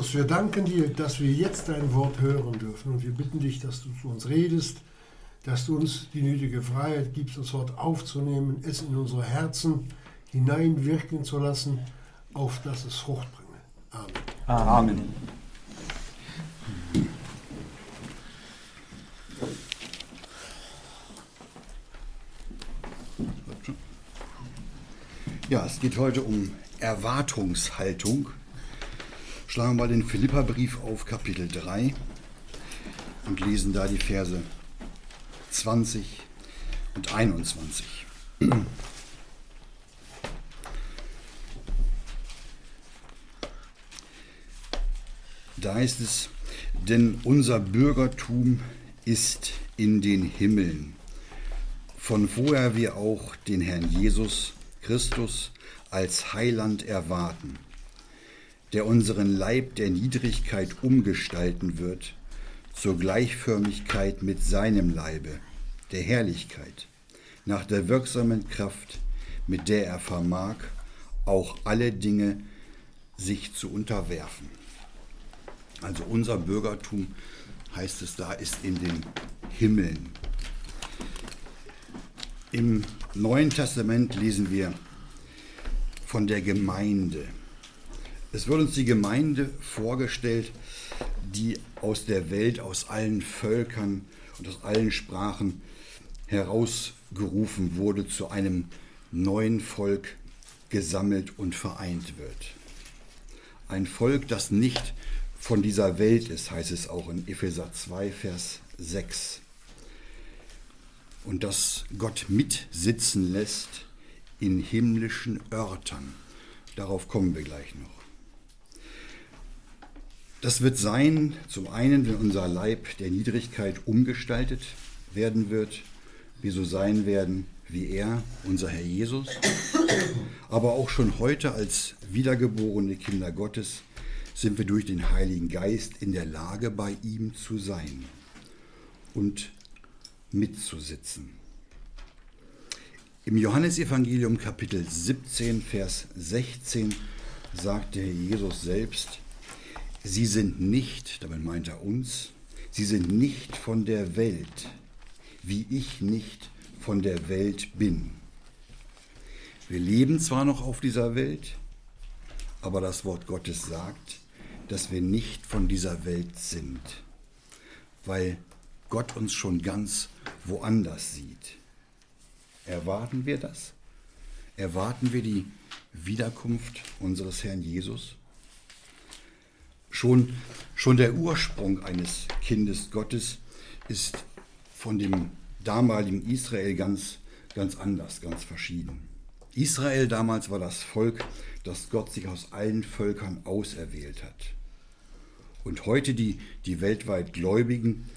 Christus, wir danken dir, dass wir jetzt dein Wort hören dürfen und wir bitten dich, dass du zu uns redest, dass du uns die nötige Freiheit gibst, das Wort aufzunehmen, es in unsere Herzen hineinwirken zu lassen, auf dass es Frucht bringe. Amen. Amen. Ja, es geht heute um Erwartungshaltung. Schlagen wir mal den Philipperbrief auf Kapitel 3 und lesen da die Verse 20 und 21. Da heißt es, denn unser Bürgertum ist in den Himmeln, von woher wir auch den Herrn Jesus Christus als Heiland erwarten, der unseren Leib der Niedrigkeit umgestalten wird zur Gleichförmigkeit mit seinem Leibe, der Herrlichkeit, nach der wirksamen Kraft, mit der er vermag, auch alle Dinge sich zu unterwerfen. Also unser Bürgertum, heißt es da, ist in den Himmeln. Im Neuen Testament lesen wir von der Gemeinde. Es wird uns die Gemeinde vorgestellt, die aus der Welt, aus allen Völkern und aus allen Sprachen herausgerufen wurde, zu einem neuen Volk gesammelt und vereint wird. Ein Volk, das nicht von dieser Welt ist, heißt es auch in Epheser 2, Vers 6. Und das Gott mitsitzen lässt in himmlischen Örtern. Darauf kommen wir gleich noch. Das wird sein, zum einen, wenn unser Leib der Niedrigkeit umgestaltet werden wird, wir so sein werden wie er, unser Herr Jesus, aber auch schon heute als wiedergeborene Kinder Gottes sind wir durch den Heiligen Geist in der Lage, bei ihm zu sein und mitzusitzen. Im Johannesevangelium Kapitel 17, Vers 16 sagt der Herr Jesus selbst, Sie sind nicht, damit meint er uns, sie sind nicht von der Welt, wie ich nicht von der Welt bin. Wir leben zwar noch auf dieser Welt, aber das Wort Gottes sagt, dass wir nicht von dieser Welt sind, weil Gott uns schon ganz woanders sieht. Erwarten wir das? Erwarten wir die Wiederkunft unseres Herrn Jesus? Schon, schon der Ursprung eines Kindes Gottes ist von dem damaligen Israel ganz, ganz anders, ganz verschieden. Israel damals war das Volk, das Gott sich aus allen Völkern auserwählt hat. Und heute die, die weltweit Gläubigen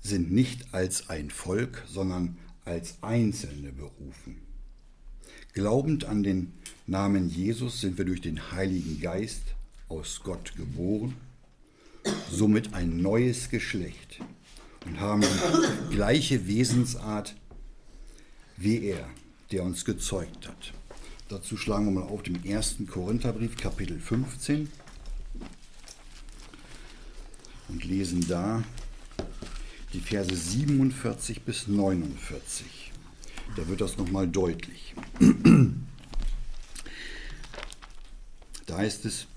sind nicht als ein Volk, sondern als Einzelne berufen. Glaubend an den Namen Jesus sind wir durch den Heiligen Geist aus Gott geboren, somit ein neues Geschlecht und haben die gleiche Wesensart wie er, der uns gezeugt hat. Dazu schlagen wir mal auf dem ersten Korintherbrief, Kapitel 15 und lesen da die Verse 47 bis 49. Da wird das nochmal deutlich. Da heißt es,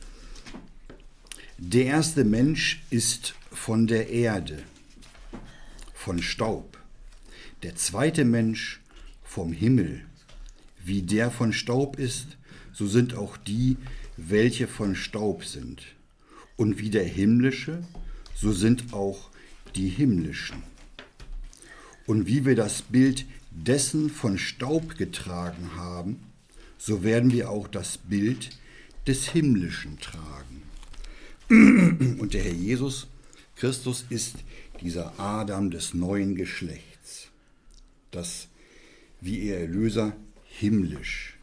der erste Mensch ist von der Erde, von Staub. Der zweite Mensch vom Himmel. Wie der von Staub ist, so sind auch die, welche von Staub sind. Und wie der himmlische, so sind auch die himmlischen. Und wie wir das Bild dessen von Staub getragen haben, so werden wir auch das Bild des himmlischen tragen. Und der Herr Jesus Christus ist dieser Adam des neuen Geschlechts, das wie ihr Erlöser himmlisch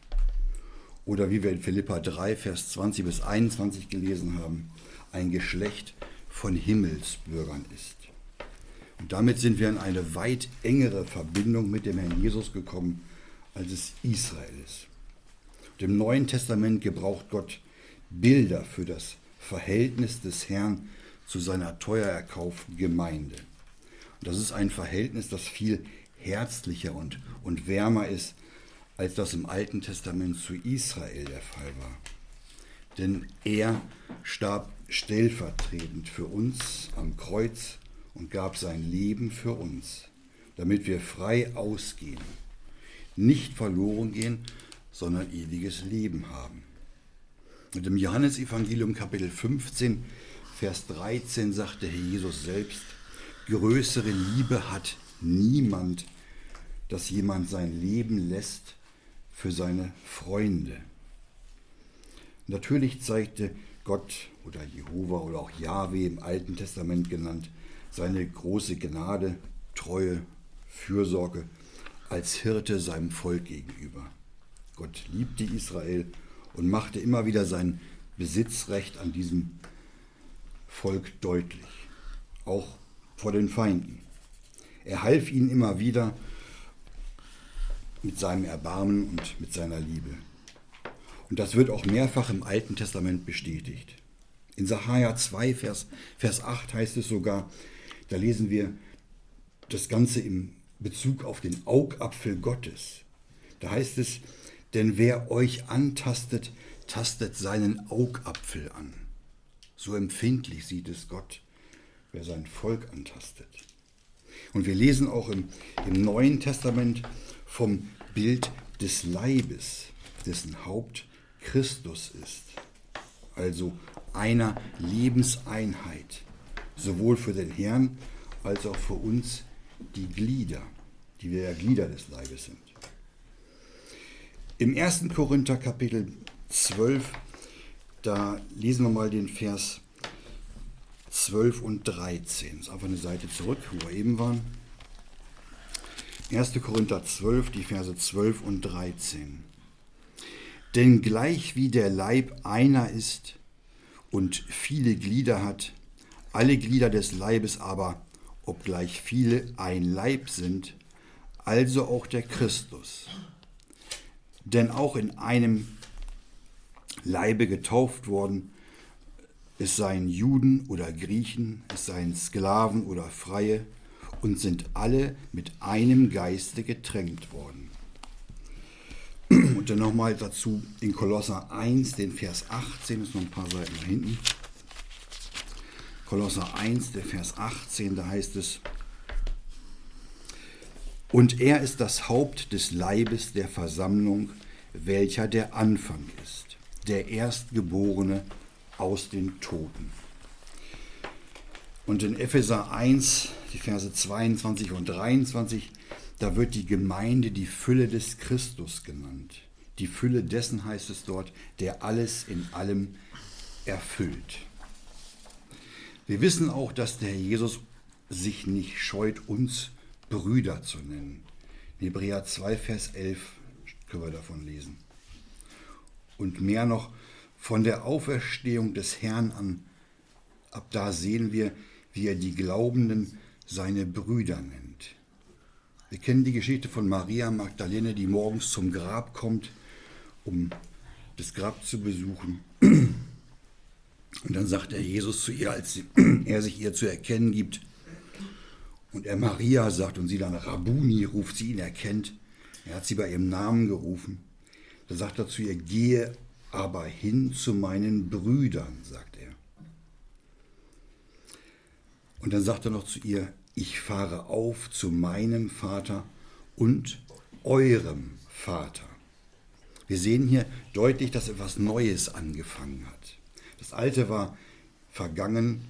oder wie wir in Philippa 3, Vers 20 bis 21 gelesen haben, ein Geschlecht von Himmelsbürgern ist. Und damit sind wir in eine weit engere Verbindung mit dem Herrn Jesus gekommen, als es Israel ist. Und Im Neuen Testament gebraucht Gott Bilder für das Verhältnis des Herrn zu seiner teuer erkauften Gemeinde. Und das ist ein Verhältnis, das viel herzlicher und, und wärmer ist, als das im Alten Testament zu Israel der Fall war. Denn er starb stellvertretend für uns am Kreuz und gab sein Leben für uns, damit wir frei ausgehen, nicht verloren gehen, sondern ewiges Leben haben. Und im Johannesevangelium Kapitel 15, Vers 13 sagte Herr Jesus selbst, größere Liebe hat niemand, dass jemand sein Leben lässt für seine Freunde. Natürlich zeigte Gott oder Jehova oder auch Yahweh im Alten Testament genannt seine große Gnade, Treue, Fürsorge als Hirte seinem Volk gegenüber. Gott liebte Israel und machte immer wieder sein Besitzrecht an diesem Volk deutlich, auch vor den Feinden. Er half ihnen immer wieder mit seinem Erbarmen und mit seiner Liebe. Und das wird auch mehrfach im Alten Testament bestätigt. In Sacharja 2, Vers, Vers 8 heißt es sogar, da lesen wir das Ganze im Bezug auf den Augapfel Gottes. Da heißt es, denn wer euch antastet, tastet seinen Augapfel an. So empfindlich sieht es Gott, wer sein Volk antastet. Und wir lesen auch im, im Neuen Testament vom Bild des Leibes, dessen Haupt Christus ist. Also einer Lebenseinheit, sowohl für den Herrn als auch für uns, die Glieder, die wir ja Glieder des Leibes sind. Im 1. Korinther Kapitel 12, da lesen wir mal den Vers 12 und 13. Das ist einfach eine Seite zurück, wo wir eben waren. 1. Korinther 12, die Verse 12 und 13. Denn gleich wie der Leib einer ist und viele Glieder hat, alle Glieder des Leibes aber, obgleich viele ein Leib sind, also auch der Christus denn auch in einem Leibe getauft worden, es seien Juden oder Griechen, es seien Sklaven oder Freie, und sind alle mit einem Geiste getränkt worden. Und dann nochmal dazu in Kolosser 1, den Vers 18, ist noch ein paar Seiten da hinten. Kolosser 1, der Vers 18, da heißt es, und er ist das Haupt des Leibes der Versammlung, welcher der Anfang ist, der Erstgeborene aus den Toten. Und in Epheser 1, die Verse 22 und 23, da wird die Gemeinde die Fülle des Christus genannt. Die Fülle dessen heißt es dort, der alles in allem erfüllt. Wir wissen auch, dass der Jesus sich nicht scheut, uns Brüder zu nennen. In Hebräer 2, Vers 11 können wir davon lesen. Und mehr noch von der Auferstehung des Herrn an. Ab da sehen wir, wie er die Glaubenden seine Brüder nennt. Wir kennen die Geschichte von Maria Magdalene, die morgens zum Grab kommt, um das Grab zu besuchen. Und dann sagt er Jesus zu ihr, als er sich ihr zu erkennen gibt, und er Maria sagt und sie dann Rabuni ruft, sie ihn erkennt. Er hat sie bei ihrem Namen gerufen. Da sagt er zu ihr, gehe aber hin zu meinen Brüdern, sagt er. Und dann sagt er noch zu ihr, ich fahre auf zu meinem Vater und eurem Vater. Wir sehen hier deutlich, dass etwas Neues angefangen hat. Das Alte war vergangen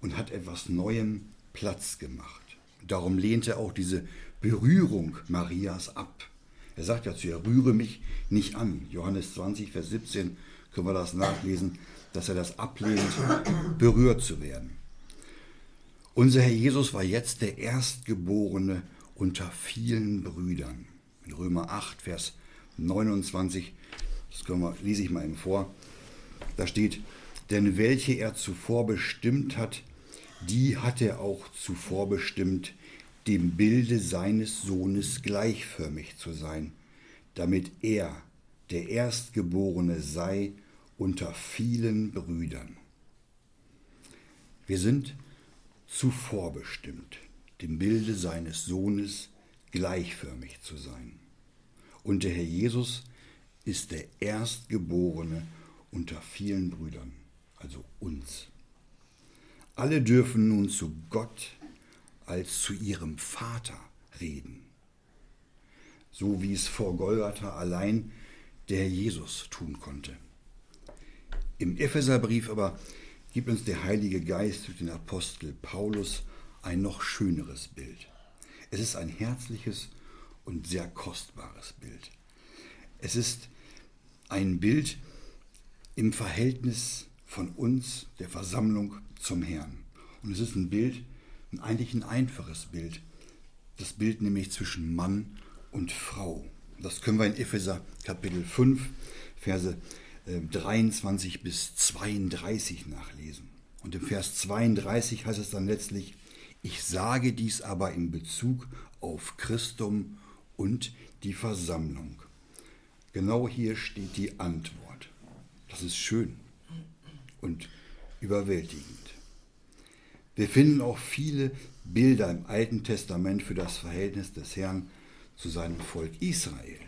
und hat etwas Neuem Platz gemacht. Darum lehnte er auch diese Berührung Marias ab. Er sagt ja zu ihr, rühre mich nicht an. Johannes 20, Vers 17 können wir das nachlesen, dass er das ablehnt, berührt zu werden. Unser Herr Jesus war jetzt der Erstgeborene unter vielen Brüdern. In Römer 8, Vers 29, das wir, lese ich mal eben vor, da steht, denn welche er zuvor bestimmt hat, die hat er auch zuvor bestimmt, dem Bilde seines Sohnes gleichförmig zu sein, damit er der Erstgeborene sei unter vielen Brüdern. Wir sind zuvor bestimmt, dem Bilde seines Sohnes gleichförmig zu sein. Und der Herr Jesus ist der Erstgeborene unter vielen Brüdern, also uns. Alle dürfen nun zu Gott als zu ihrem Vater reden, so wie es vor Golgatha allein der Jesus tun konnte. Im Epheserbrief aber gibt uns der Heilige Geist durch den Apostel Paulus ein noch schöneres Bild. Es ist ein herzliches und sehr kostbares Bild. Es ist ein Bild im Verhältnis von uns, der Versammlung, zum Herrn. Und es ist ein Bild, eigentlich ein einfaches Bild. Das Bild nämlich zwischen Mann und Frau. Das können wir in Epheser Kapitel 5, Verse 23 äh, bis 32 nachlesen. Und im Vers 32 heißt es dann letztlich, ich sage dies aber in Bezug auf Christum und die Versammlung. Genau hier steht die Antwort. Das ist schön und überwältigend. Wir finden auch viele Bilder im Alten Testament für das Verhältnis des Herrn zu seinem Volk Israel.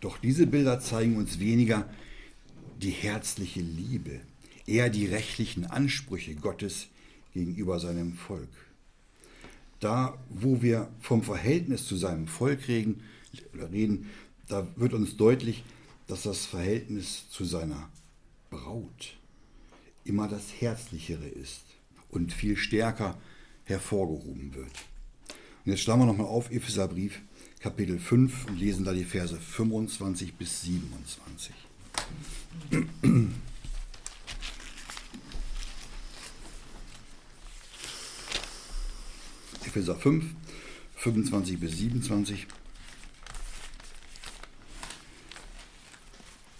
Doch diese Bilder zeigen uns weniger die herzliche Liebe, eher die rechtlichen Ansprüche Gottes gegenüber seinem Volk. Da, wo wir vom Verhältnis zu seinem Volk reden, reden, da wird uns deutlich, dass das Verhältnis zu seiner Braut immer das Herzlichere ist und viel stärker hervorgehoben wird. Und jetzt schlagen wir nochmal auf Epheserbrief Kapitel 5 und lesen da die Verse 25 bis 27. Epheser 5, 25 bis 27.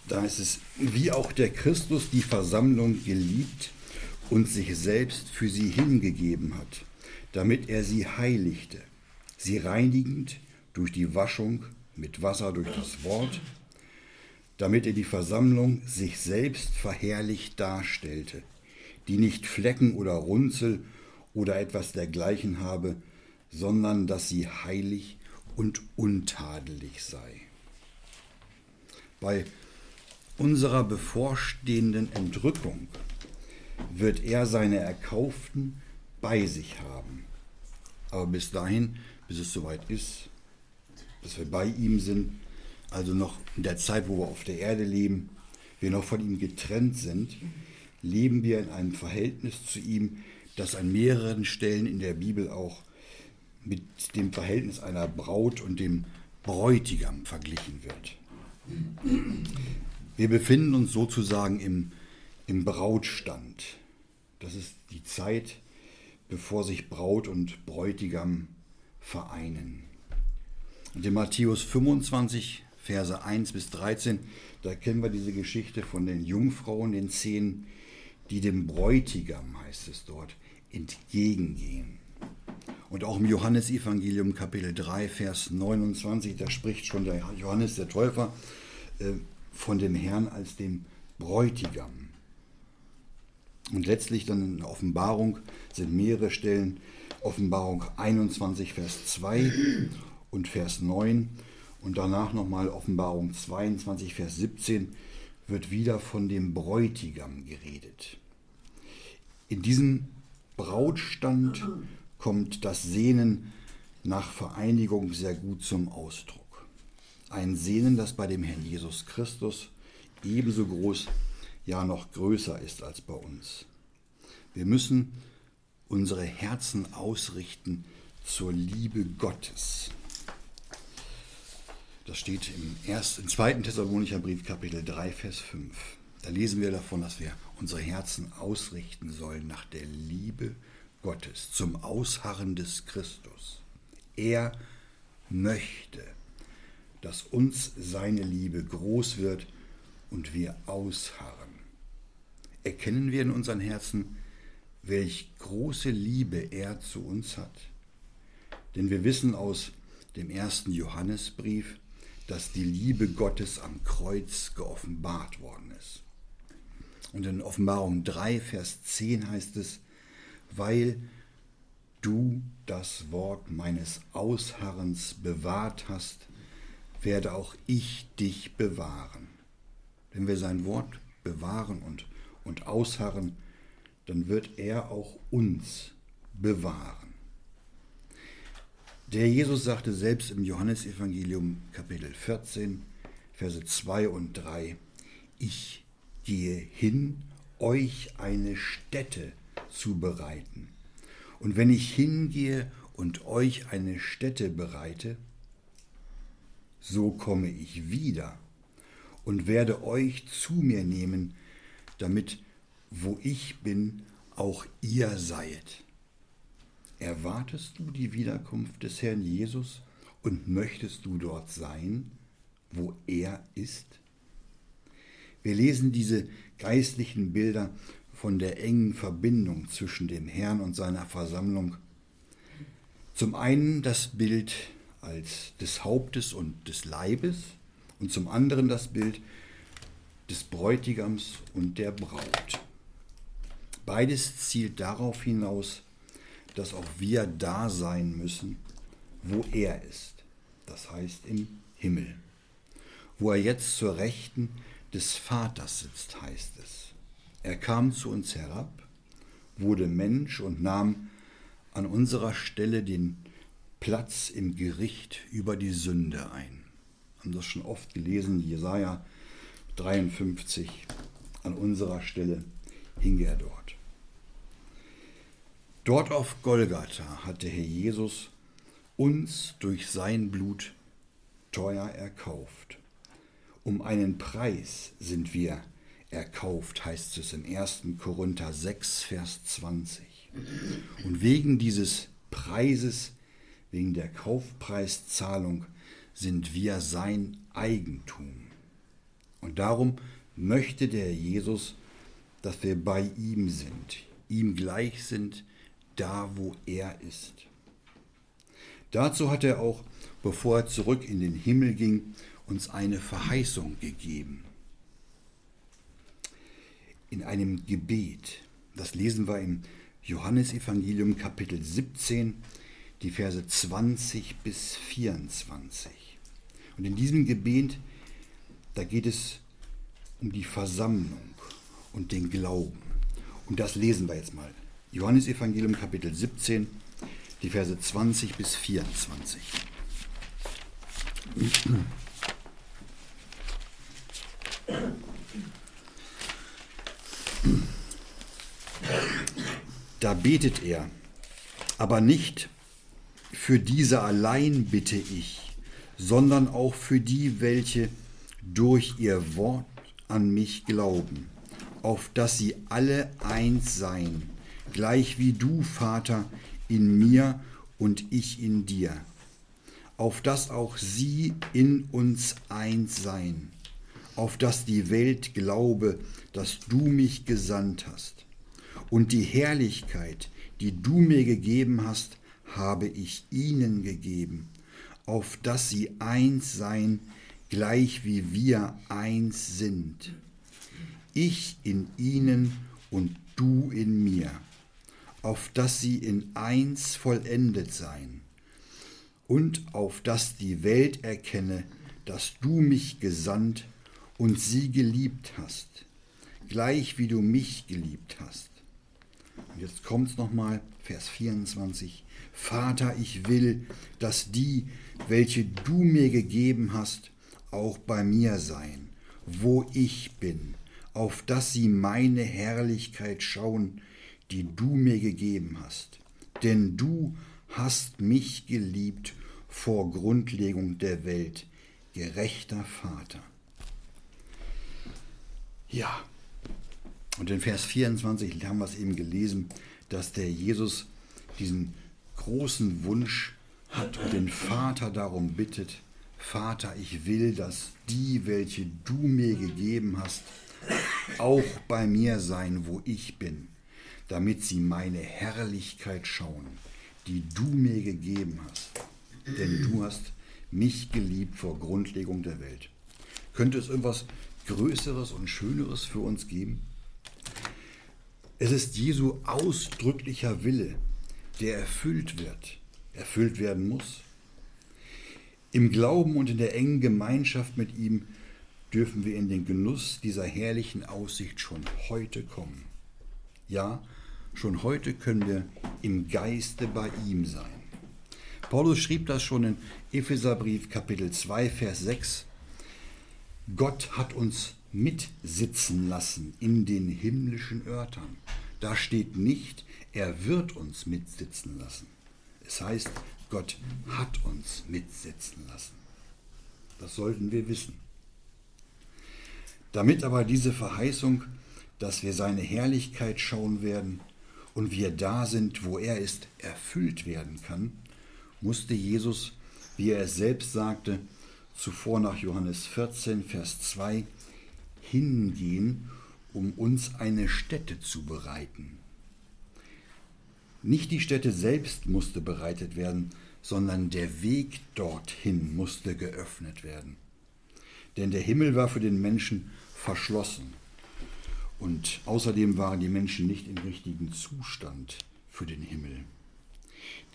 Da ist es, wie auch der Christus die Versammlung geliebt und sich selbst für sie hingegeben hat, damit er sie heiligte, sie reinigend durch die Waschung mit Wasser durch das Wort, damit er die Versammlung sich selbst verherrlicht darstellte, die nicht Flecken oder Runzel oder etwas dergleichen habe, sondern dass sie heilig und untadelig sei. Bei unserer bevorstehenden Entrückung wird er seine Erkauften bei sich haben. Aber bis dahin, bis es soweit ist, dass wir bei ihm sind, also noch in der Zeit, wo wir auf der Erde leben, wir noch von ihm getrennt sind, leben wir in einem Verhältnis zu ihm, das an mehreren Stellen in der Bibel auch mit dem Verhältnis einer Braut und dem Bräutigam verglichen wird. Wir befinden uns sozusagen im, im Brautstand. Das ist die Zeit, bevor sich Braut und Bräutigam vereinen. Und in Matthäus 25, Verse 1 bis 13, da kennen wir diese Geschichte von den Jungfrauen, den zehn, die dem Bräutigam, heißt es dort, entgegengehen. Und auch im Johannesevangelium Kapitel 3, Vers 29, da spricht schon der Johannes der Täufer, äh, von dem Herrn als dem Bräutigam. Und letztlich dann in der Offenbarung sind mehrere Stellen, Offenbarung 21, Vers 2 und Vers 9 und danach nochmal Offenbarung 22, Vers 17 wird wieder von dem Bräutigam geredet. In diesem Brautstand kommt das Sehnen nach Vereinigung sehr gut zum Ausdruck. Ein Sehnen, das bei dem Herrn Jesus Christus ebenso groß, ja noch größer ist als bei uns. Wir müssen unsere Herzen ausrichten zur Liebe Gottes. Das steht im, ersten, im zweiten Thessalonicher Brief, Kapitel 3, Vers 5. Da lesen wir davon, dass wir unsere Herzen ausrichten sollen nach der Liebe Gottes, zum Ausharren des Christus. Er möchte, dass uns seine Liebe groß wird und wir ausharren. Erkennen wir in unseren Herzen, welch große Liebe er zu uns hat. Denn wir wissen aus dem ersten Johannesbrief, dass die Liebe Gottes am Kreuz geoffenbart worden ist. Und in Offenbarung 3, Vers 10 heißt es, weil du das Wort meines Ausharrens bewahrt hast, werde auch ich dich bewahren. Wenn wir sein Wort bewahren und, und ausharren, dann wird er auch uns bewahren. Der Jesus sagte selbst im Johannesevangelium Kapitel 14, Verse 2 und 3, ich gehe hin, euch eine Stätte zu bereiten. Und wenn ich hingehe und euch eine Stätte bereite, so komme ich wieder und werde euch zu mir nehmen, damit wo ich bin, auch ihr seid. Erwartest du die Wiederkunft des Herrn Jesus und möchtest du dort sein, wo er ist? Wir lesen diese geistlichen Bilder von der engen Verbindung zwischen dem Herrn und seiner Versammlung. Zum einen das Bild als des Hauptes und des Leibes und zum anderen das Bild des Bräutigams und der Braut. Beides zielt darauf hinaus, dass auch wir da sein müssen, wo er ist, das heißt im Himmel. Wo er jetzt zur Rechten des Vaters sitzt, heißt es. Er kam zu uns herab, wurde Mensch und nahm an unserer Stelle den Platz im Gericht über die Sünde ein. Haben das schon oft gelesen, Jesaja 53, an unserer Stelle hing er dort. Dort auf Golgatha hat der Herr Jesus uns durch sein Blut teuer erkauft. Um einen Preis sind wir erkauft, heißt es in 1. Korinther 6, Vers 20. Und wegen dieses Preises, wegen der Kaufpreiszahlung, sind wir sein Eigentum. Und darum möchte der Jesus, dass wir bei ihm sind, ihm gleich sind, da, wo er ist. Dazu hat er auch, bevor er zurück in den Himmel ging, uns eine Verheißung gegeben. In einem Gebet, das lesen wir im Johannesevangelium Kapitel 17, die Verse 20 bis 24. Und in diesem Gebet, da geht es um die Versammlung und den Glauben. Und das lesen wir jetzt mal. Johannesevangelium Kapitel 17, die Verse 20 bis 24. Da betet er, aber nicht für diese allein bitte ich, sondern auch für die, welche durch ihr Wort an mich glauben, auf dass sie alle eins seien gleich wie du, Vater, in mir und ich in dir, auf dass auch sie in uns eins seien, auf dass die Welt glaube, dass du mich gesandt hast. Und die Herrlichkeit, die du mir gegeben hast, habe ich ihnen gegeben, auf dass sie eins seien, gleich wie wir eins sind. Ich in ihnen und du in mir auf dass sie in eins vollendet seien, und auf dass die Welt erkenne, dass du mich gesandt und sie geliebt hast, gleich wie du mich geliebt hast. Und jetzt kommt es nochmal, Vers 24. Vater, ich will, dass die, welche du mir gegeben hast, auch bei mir seien, wo ich bin, auf dass sie meine Herrlichkeit schauen, die du mir gegeben hast. Denn du hast mich geliebt vor Grundlegung der Welt, gerechter Vater. Ja, und in Vers 24 haben wir es eben gelesen, dass der Jesus diesen großen Wunsch hat und den Vater darum bittet, Vater, ich will, dass die, welche du mir gegeben hast, auch bei mir sein, wo ich bin damit sie meine Herrlichkeit schauen, die du mir gegeben hast. Denn du hast mich geliebt vor Grundlegung der Welt. Könnte es irgendwas Größeres und Schöneres für uns geben? Es ist Jesu ausdrücklicher Wille, der erfüllt wird, erfüllt werden muss. Im Glauben und in der engen Gemeinschaft mit ihm dürfen wir in den Genuss dieser herrlichen Aussicht schon heute kommen. Ja, schon heute können wir im Geiste bei ihm sein. Paulus schrieb das schon in Epheserbrief Kapitel 2, Vers 6. Gott hat uns mitsitzen lassen in den himmlischen Örtern. Da steht nicht, er wird uns mitsitzen lassen. Es heißt, Gott hat uns mitsitzen lassen. Das sollten wir wissen. Damit aber diese Verheißung, dass wir seine Herrlichkeit schauen werden und wir da sind, wo er ist, erfüllt werden kann, musste Jesus, wie er es selbst sagte, zuvor nach Johannes 14, Vers 2, hingehen, um uns eine Stätte zu bereiten. Nicht die Stätte selbst musste bereitet werden, sondern der Weg dorthin musste geöffnet werden. Denn der Himmel war für den Menschen verschlossen. Und außerdem waren die Menschen nicht im richtigen Zustand für den Himmel.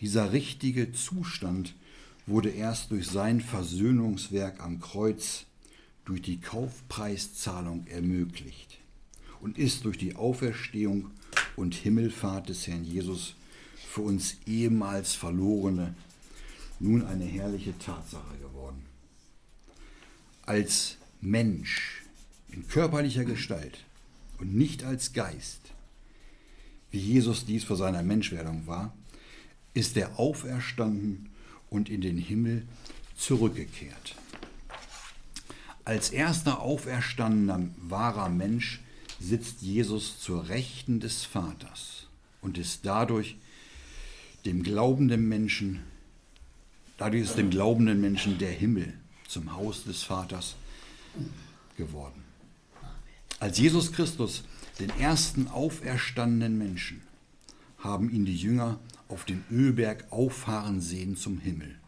Dieser richtige Zustand wurde erst durch sein Versöhnungswerk am Kreuz, durch die Kaufpreiszahlung ermöglicht und ist durch die Auferstehung und Himmelfahrt des Herrn Jesus für uns ehemals Verlorene nun eine herrliche Tatsache geworden. Als Mensch in körperlicher Gestalt und nicht als Geist, wie Jesus dies vor seiner Menschwerdung war, ist er auferstanden und in den Himmel zurückgekehrt. Als erster auferstandener wahrer Mensch sitzt Jesus zur Rechten des Vaters und ist dadurch dem glaubenden Menschen, dadurch ist dem glaubenden Menschen der Himmel zum Haus des Vaters geworden. Als Jesus Christus den ersten auferstandenen Menschen haben ihn die Jünger auf den Ölberg auffahren sehen zum Himmel.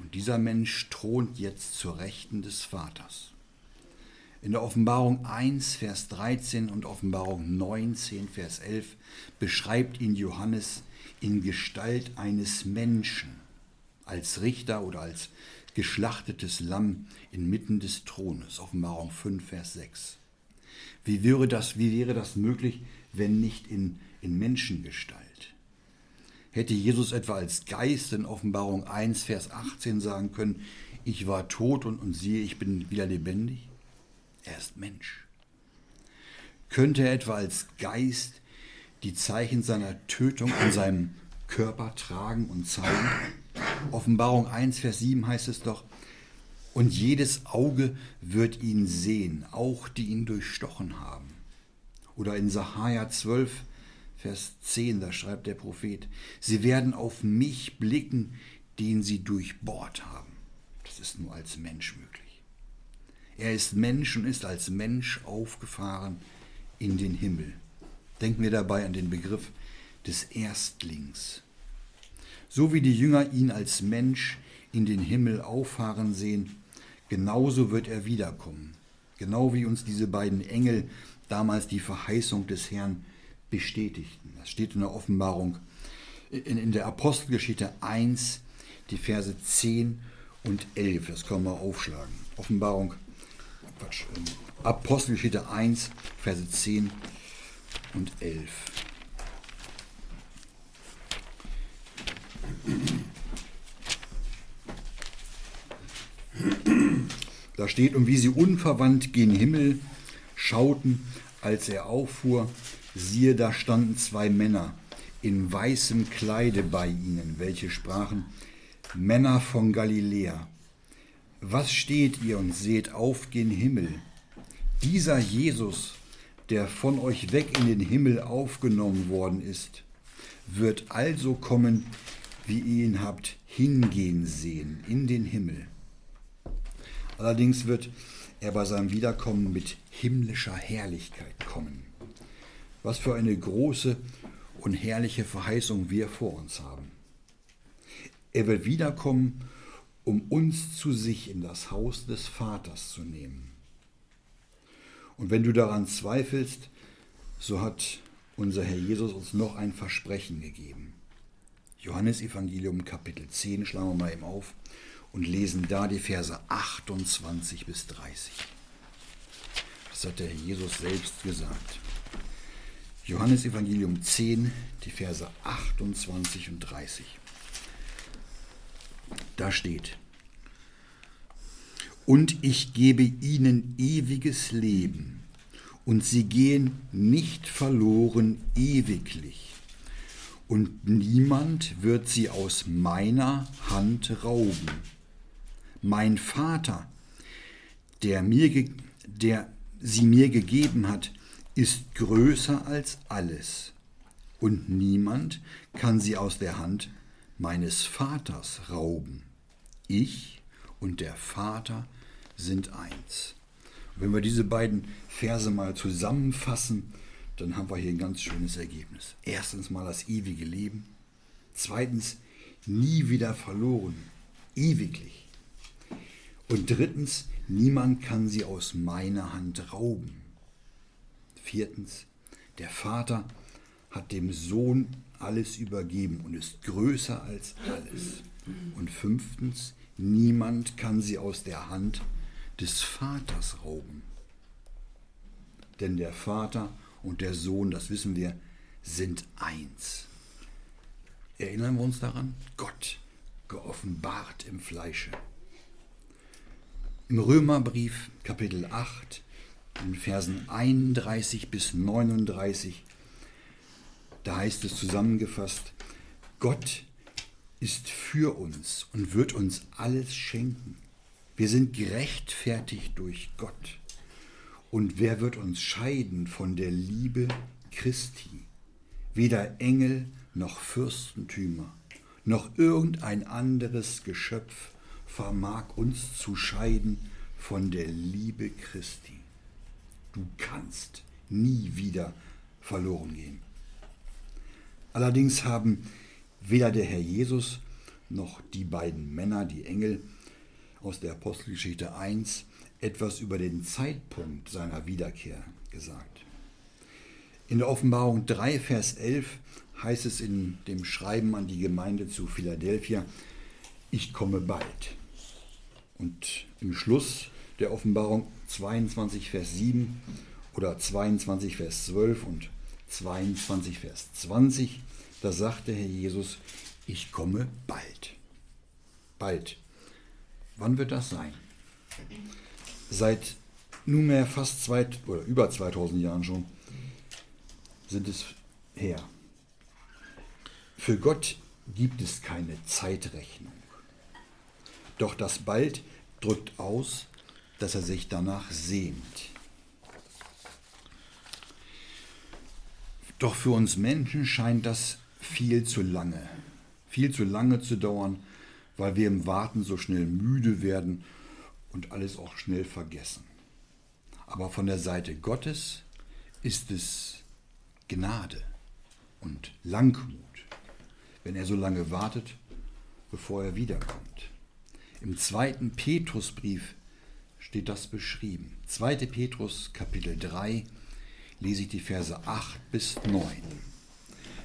Und dieser Mensch thront jetzt zur Rechten des Vaters. In der Offenbarung 1, Vers 13 und Offenbarung 19, Vers 11 beschreibt ihn Johannes in Gestalt eines Menschen, als Richter oder als geschlachtetes Lamm inmitten des Thrones. Offenbarung 5, Vers 6. Wie wäre das, wie wäre das möglich, wenn nicht in, in Menschengestalt? Hätte Jesus etwa als Geist in Offenbarung 1, Vers 18 sagen können, ich war tot und, und siehe, ich bin wieder lebendig? Er ist Mensch. Könnte er etwa als Geist die Zeichen seiner Tötung an seinem Körper tragen und zeigen? Offenbarung 1, Vers 7 heißt es doch, und jedes Auge wird ihn sehen, auch die ihn durchstochen haben. Oder in Sacharja 12, Vers 10, da schreibt der Prophet, sie werden auf mich blicken, den sie durchbohrt haben. Das ist nur als Mensch möglich. Er ist Mensch und ist als Mensch aufgefahren in den Himmel. Denken wir dabei an den Begriff des Erstlings. So wie die Jünger ihn als Mensch in den Himmel auffahren sehen, genauso wird er wiederkommen. Genau wie uns diese beiden Engel damals die Verheißung des Herrn bestätigten. Das steht in der Offenbarung, in, in der Apostelgeschichte 1, die Verse 10 und 11. Das können wir aufschlagen. Offenbarung Quatsch, Apostelgeschichte 1, Verse 10 und 11. Da steht, und wie sie unverwandt gen Himmel schauten, als er auffuhr, siehe, da standen zwei Männer in weißem Kleide bei ihnen, welche sprachen, Männer von Galiläa, was steht ihr und seht auf gen Himmel? Dieser Jesus, der von euch weg in den Himmel aufgenommen worden ist, wird also kommen, wie ihr ihn habt hingehen sehen in den Himmel. Allerdings wird er bei seinem Wiederkommen mit himmlischer Herrlichkeit kommen. Was für eine große und herrliche Verheißung wir vor uns haben. Er wird wiederkommen um uns zu sich in das Haus des Vaters zu nehmen. Und wenn du daran zweifelst, so hat unser Herr Jesus uns noch ein Versprechen gegeben. Johannes Evangelium Kapitel 10 schlagen wir mal eben auf und lesen da die Verse 28 bis 30. Das hat der Herr Jesus selbst gesagt. Johannes Evangelium 10, die Verse 28 und 30. Da steht, und ich gebe ihnen ewiges Leben, und sie gehen nicht verloren ewiglich, und niemand wird sie aus meiner Hand rauben. Mein Vater, der, mir, der sie mir gegeben hat, ist größer als alles, und niemand kann sie aus der Hand meines Vaters rauben. Ich und der Vater sind eins. wenn wir diese beiden Verse mal zusammenfassen, dann haben wir hier ein ganz schönes Ergebnis. Erstens mal das ewige Leben. Zweitens, nie wieder verloren, ewiglich. Und drittens, niemand kann sie aus meiner Hand rauben. Viertens, der Vater hat dem Sohn alles übergeben und ist größer als alles. Und fünftens, niemand kann sie aus der Hand des Vaters rauben. Denn der Vater und der Sohn, das wissen wir, sind eins. Erinnern wir uns daran? Gott geoffenbart im Fleische. Im Römerbrief Kapitel 8 in Versen 31 bis 39, da heißt es zusammengefasst, Gott ist für uns und wird uns alles schenken. Wir sind gerechtfertigt durch Gott. Und wer wird uns scheiden von der Liebe Christi? Weder Engel noch Fürstentümer, noch irgendein anderes Geschöpf vermag uns zu scheiden von der Liebe Christi. Du kannst nie wieder verloren gehen. Allerdings haben weder der Herr Jesus noch die beiden Männer, die Engel aus der Apostelgeschichte 1, etwas über den Zeitpunkt seiner Wiederkehr gesagt. In der Offenbarung 3, Vers 11 heißt es in dem Schreiben an die Gemeinde zu Philadelphia, ich komme bald. Und im Schluss der Offenbarung 22, Vers 7 oder 22, Vers 12 und 22, Vers 20, da sagt der Herr Jesus, ich komme bald. Bald. Wann wird das sein? Seit nunmehr fast zwei oder über 2000 Jahren schon sind es her. Für Gott gibt es keine Zeitrechnung. Doch das bald drückt aus, dass er sich danach sehnt. Doch für uns Menschen scheint das viel zu lange, viel zu lange zu dauern, weil wir im Warten so schnell müde werden und alles auch schnell vergessen. Aber von der Seite Gottes ist es Gnade und Langmut, wenn er so lange wartet, bevor er wiederkommt. Im zweiten Petrusbrief steht das beschrieben. 2. Petrus Kapitel 3 lese ich die Verse 8 bis 9.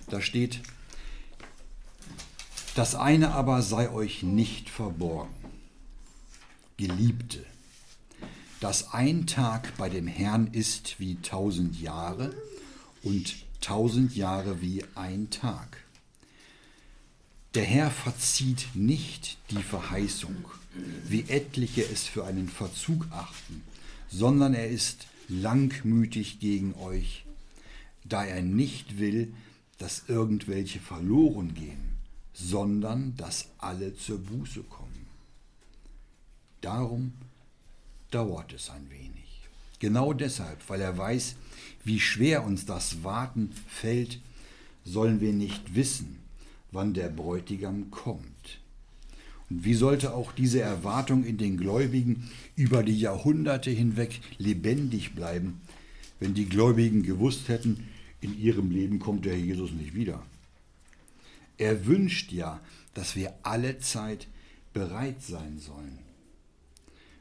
Da steht, das eine aber sei euch nicht verborgen. Geliebte, dass ein Tag bei dem Herrn ist wie tausend Jahre und tausend Jahre wie ein Tag. Der Herr verzieht nicht die Verheißung, wie etliche es für einen Verzug achten, sondern er ist langmütig gegen euch, da er nicht will, dass irgendwelche verloren gehen, sondern dass alle zur Buße kommen. Darum dauert es ein wenig. Genau deshalb, weil er weiß, wie schwer uns das Warten fällt, sollen wir nicht wissen, wann der Bräutigam kommt. Wie sollte auch diese Erwartung in den Gläubigen über die Jahrhunderte hinweg lebendig bleiben, wenn die Gläubigen gewusst hätten, in ihrem Leben kommt der Jesus nicht wieder. Er wünscht ja, dass wir alle Zeit bereit sein sollen.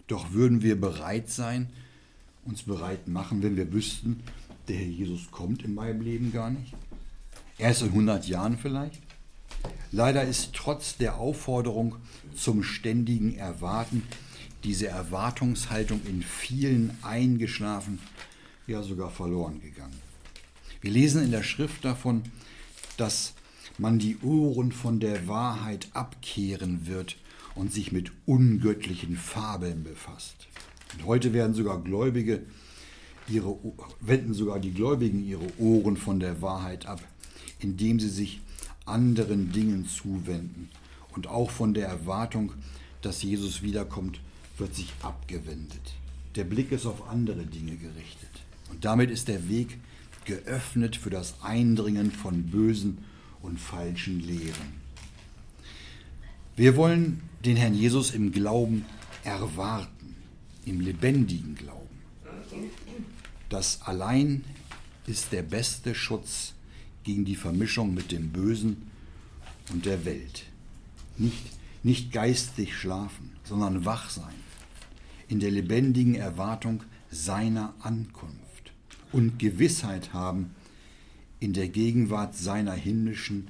Doch würden wir bereit sein, uns bereit machen, wenn wir wüssten, der Herr Jesus kommt in meinem Leben gar nicht. Erst in 100 Jahren vielleicht. Leider ist trotz der Aufforderung zum ständigen Erwarten diese Erwartungshaltung in vielen eingeschlafen, ja sogar verloren gegangen. Wir lesen in der Schrift davon, dass man die Ohren von der Wahrheit abkehren wird und sich mit ungöttlichen Fabeln befasst. Und heute werden sogar Gläubige ihre, wenden sogar die Gläubigen ihre Ohren von der Wahrheit ab, indem sie sich anderen Dingen zuwenden. Und auch von der Erwartung, dass Jesus wiederkommt, wird sich abgewendet. Der Blick ist auf andere Dinge gerichtet. Und damit ist der Weg geöffnet für das Eindringen von bösen und falschen Lehren. Wir wollen den Herrn Jesus im Glauben erwarten, im lebendigen Glauben. Das allein ist der beste Schutz gegen die Vermischung mit dem Bösen und der Welt. Nicht, nicht geistig schlafen, sondern wach sein, in der lebendigen Erwartung seiner Ankunft und Gewissheit haben in der Gegenwart seiner himmlischen,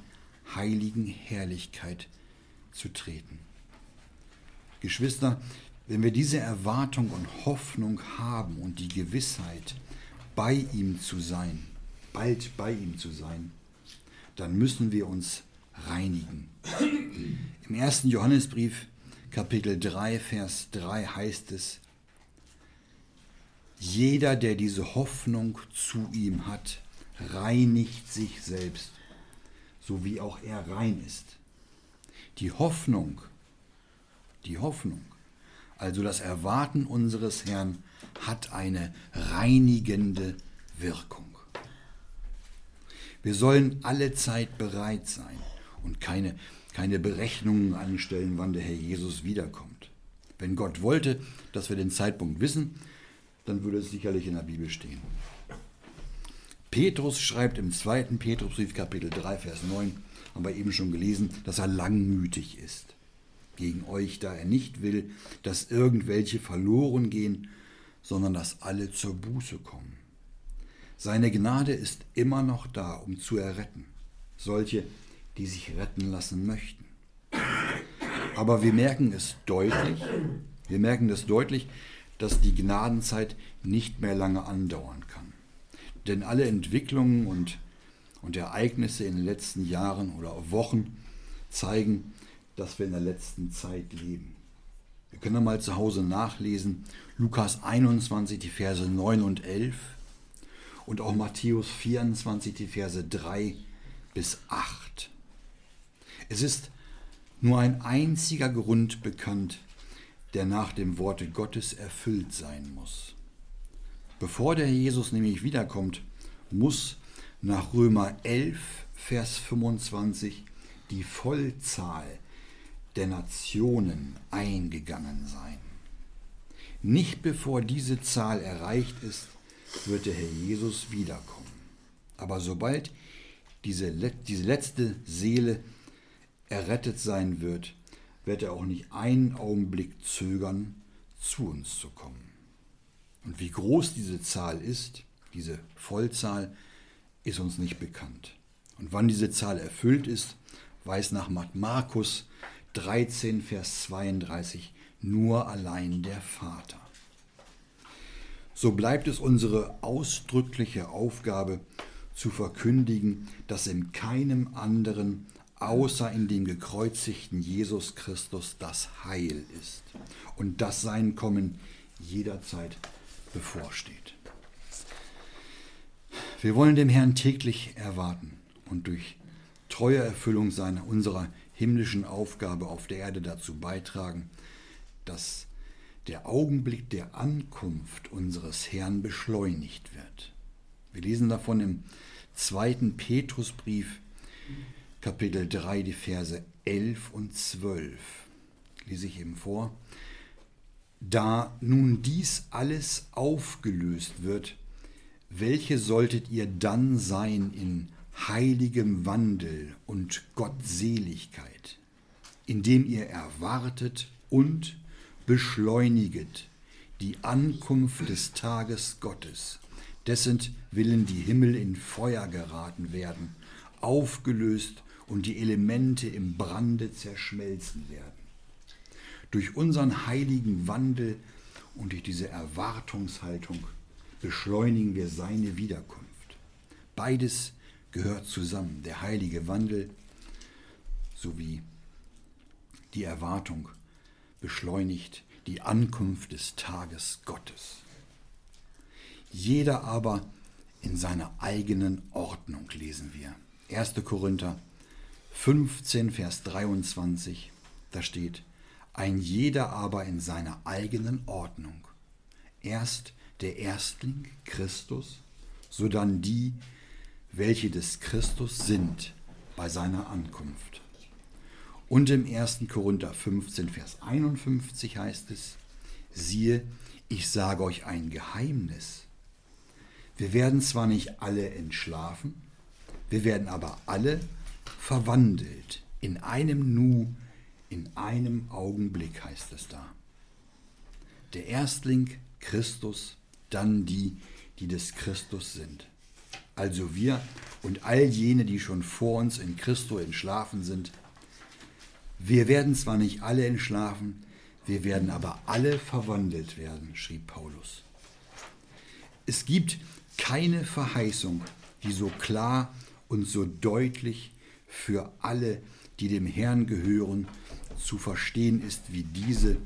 heiligen Herrlichkeit zu treten. Geschwister, wenn wir diese Erwartung und Hoffnung haben und die Gewissheit, bei ihm zu sein, bald bei ihm zu sein, dann müssen wir uns reinigen. Im ersten Johannesbrief, Kapitel 3, Vers 3 heißt es, jeder, der diese Hoffnung zu ihm hat, reinigt sich selbst, so wie auch er rein ist. Die Hoffnung, die Hoffnung, also das Erwarten unseres Herrn, hat eine reinigende Wirkung. Wir sollen alle Zeit bereit sein und keine, keine Berechnungen anstellen, wann der Herr Jesus wiederkommt. Wenn Gott wollte, dass wir den Zeitpunkt wissen, dann würde es sicherlich in der Bibel stehen. Petrus schreibt im zweiten Petrusbrief Kapitel 3, Vers 9, haben wir eben schon gelesen, dass er langmütig ist gegen euch, da er nicht will, dass irgendwelche verloren gehen, sondern dass alle zur Buße kommen. Seine Gnade ist immer noch da, um zu erretten, solche, die sich retten lassen möchten. Aber wir merken es deutlich, wir merken es deutlich, dass die Gnadenzeit nicht mehr lange andauern kann. Denn alle Entwicklungen und, und Ereignisse in den letzten Jahren oder Wochen zeigen, dass wir in der letzten Zeit leben. Wir können mal zu Hause nachlesen, Lukas 21, die Verse 9 und 11 und auch Matthäus 24, die Verse 3 bis 8. Es ist nur ein einziger Grund bekannt, der nach dem Worte Gottes erfüllt sein muss. Bevor der Jesus nämlich wiederkommt, muss nach Römer 11, Vers 25 die Vollzahl der Nationen eingegangen sein. Nicht bevor diese Zahl erreicht ist, wird der Herr Jesus wiederkommen. Aber sobald diese, diese letzte Seele errettet sein wird, wird er auch nicht einen Augenblick zögern, zu uns zu kommen. Und wie groß diese Zahl ist, diese Vollzahl, ist uns nicht bekannt. Und wann diese Zahl erfüllt ist, weiß nach Markus 13, Vers 32 nur allein der Vater. So bleibt es unsere ausdrückliche Aufgabe zu verkündigen, dass in keinem anderen außer in dem gekreuzigten Jesus Christus das Heil ist und dass sein Kommen jederzeit bevorsteht. Wir wollen dem Herrn täglich erwarten und durch treue Erfüllung seiner unserer himmlischen Aufgabe auf der Erde dazu beitragen, dass der Augenblick der Ankunft unseres Herrn beschleunigt wird. Wir lesen davon im zweiten Petrusbrief, Kapitel 3, die Verse 11 und 12. Lese ich eben vor. Da nun dies alles aufgelöst wird, welche solltet ihr dann sein in heiligem Wandel und Gottseligkeit, indem ihr erwartet und beschleuniget die Ankunft des Tages Gottes, dessen Willen die Himmel in Feuer geraten werden, aufgelöst und die Elemente im Brande zerschmelzen werden. Durch unseren heiligen Wandel und durch diese Erwartungshaltung beschleunigen wir seine Wiederkunft. Beides gehört zusammen, der heilige Wandel sowie die Erwartung beschleunigt die Ankunft des Tages Gottes. Jeder aber in seiner eigenen Ordnung lesen wir. 1. Korinther 15, Vers 23, da steht, ein jeder aber in seiner eigenen Ordnung. Erst der Erstling Christus, sodann die, welche des Christus sind bei seiner Ankunft. Und im 1. Korinther 15, Vers 51 heißt es, siehe, ich sage euch ein Geheimnis. Wir werden zwar nicht alle entschlafen, wir werden aber alle verwandelt in einem Nu, in einem Augenblick heißt es da. Der Erstling Christus, dann die, die des Christus sind. Also wir und all jene, die schon vor uns in Christo entschlafen sind. Wir werden zwar nicht alle entschlafen, wir werden aber alle verwandelt werden, schrieb Paulus. Es gibt keine Verheißung, die so klar und so deutlich für alle, die dem Herrn gehören, zu verstehen ist wie diese,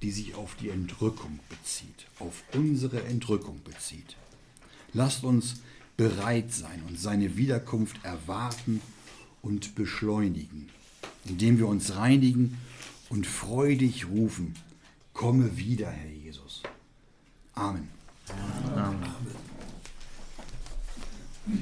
die sich auf die Entrückung bezieht, auf unsere Entrückung bezieht. Lasst uns bereit sein und seine Wiederkunft erwarten und beschleunigen, indem wir uns reinigen und freudig rufen, komme wieder, Herr Jesus. Amen. Amen.